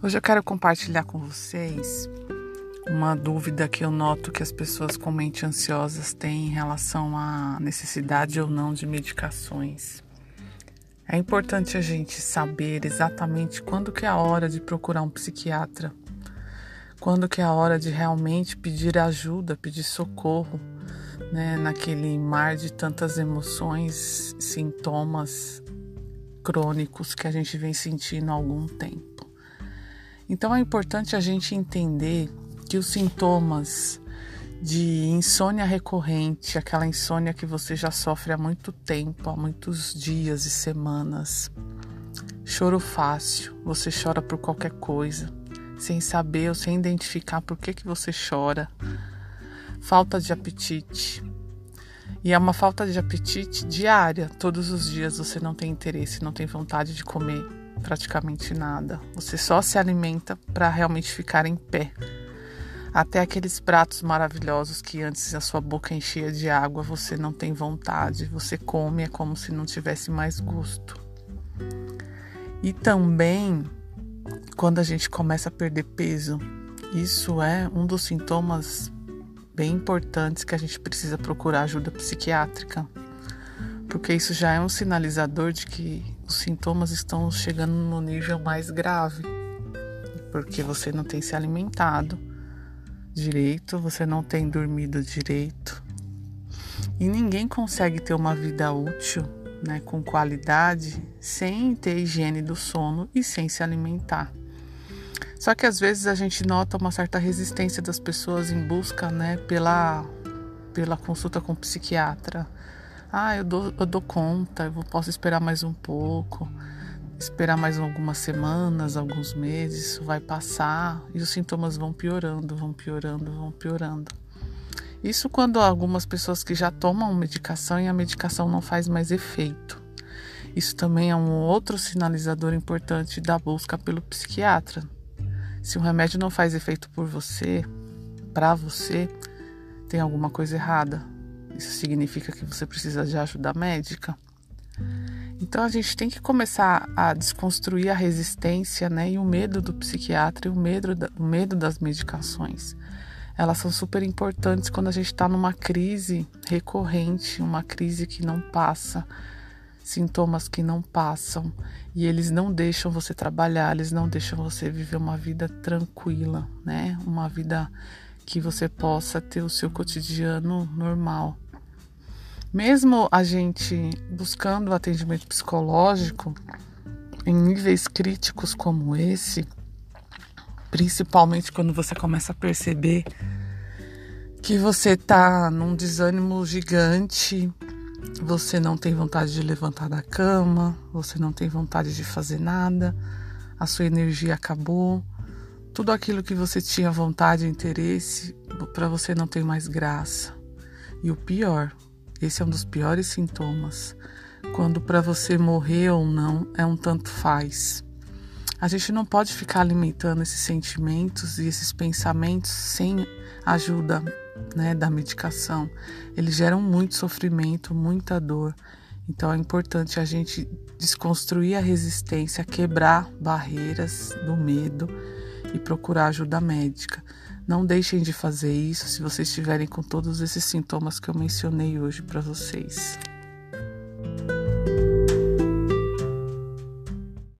Hoje eu quero compartilhar com vocês uma dúvida que eu noto que as pessoas com mente ansiosas têm em relação à necessidade ou não de medicações. É importante a gente saber exatamente quando que é a hora de procurar um psiquiatra, quando que é a hora de realmente pedir ajuda, pedir socorro, né, naquele mar de tantas emoções, sintomas crônicos que a gente vem sentindo há algum tempo. Então é importante a gente entender que os sintomas de insônia recorrente, aquela insônia que você já sofre há muito tempo, há muitos dias e semanas, choro fácil, você chora por qualquer coisa, sem saber ou sem identificar por que, que você chora, falta de apetite. E é uma falta de apetite diária, todos os dias você não tem interesse, não tem vontade de comer praticamente nada. Você só se alimenta para realmente ficar em pé. Até aqueles pratos maravilhosos que antes a sua boca enchia de água, você não tem vontade, você come é como se não tivesse mais gosto. E também quando a gente começa a perder peso, isso é um dos sintomas bem importantes que a gente precisa procurar ajuda psiquiátrica, porque isso já é um sinalizador de que os sintomas estão chegando no nível mais grave, porque você não tem se alimentado direito, você não tem dormido direito. E ninguém consegue ter uma vida útil, né, com qualidade, sem ter higiene do sono e sem se alimentar. Só que às vezes a gente nota uma certa resistência das pessoas em busca, né, pela pela consulta com o psiquiatra ah, eu dou, eu dou conta, eu posso esperar mais um pouco, esperar mais algumas semanas, alguns meses, isso vai passar e os sintomas vão piorando, vão piorando, vão piorando. Isso quando algumas pessoas que já tomam medicação e a medicação não faz mais efeito. Isso também é um outro sinalizador importante da busca pelo psiquiatra. Se o remédio não faz efeito por você, para você, tem alguma coisa errada. Isso significa que você precisa de ajuda médica. Então a gente tem que começar a desconstruir a resistência né, e o medo do psiquiatra e o medo, da, o medo das medicações. Elas são super importantes quando a gente está numa crise recorrente, uma crise que não passa, sintomas que não passam e eles não deixam você trabalhar, eles não deixam você viver uma vida tranquila, né? Uma vida que você possa ter o seu cotidiano normal. Mesmo a gente buscando atendimento psicológico em níveis críticos como esse, principalmente quando você começa a perceber que você tá num desânimo gigante, você não tem vontade de levantar da cama, você não tem vontade de fazer nada, a sua energia acabou, tudo aquilo que você tinha vontade e interesse, para você não tem mais graça. E o pior, esse é um dos piores sintomas. Quando para você morrer ou não é um tanto faz. A gente não pode ficar alimentando esses sentimentos e esses pensamentos sem ajuda né, da medicação. Eles geram muito sofrimento, muita dor. Então é importante a gente desconstruir a resistência, quebrar barreiras do medo e procurar ajuda médica. Não deixem de fazer isso se vocês estiverem com todos esses sintomas que eu mencionei hoje para vocês.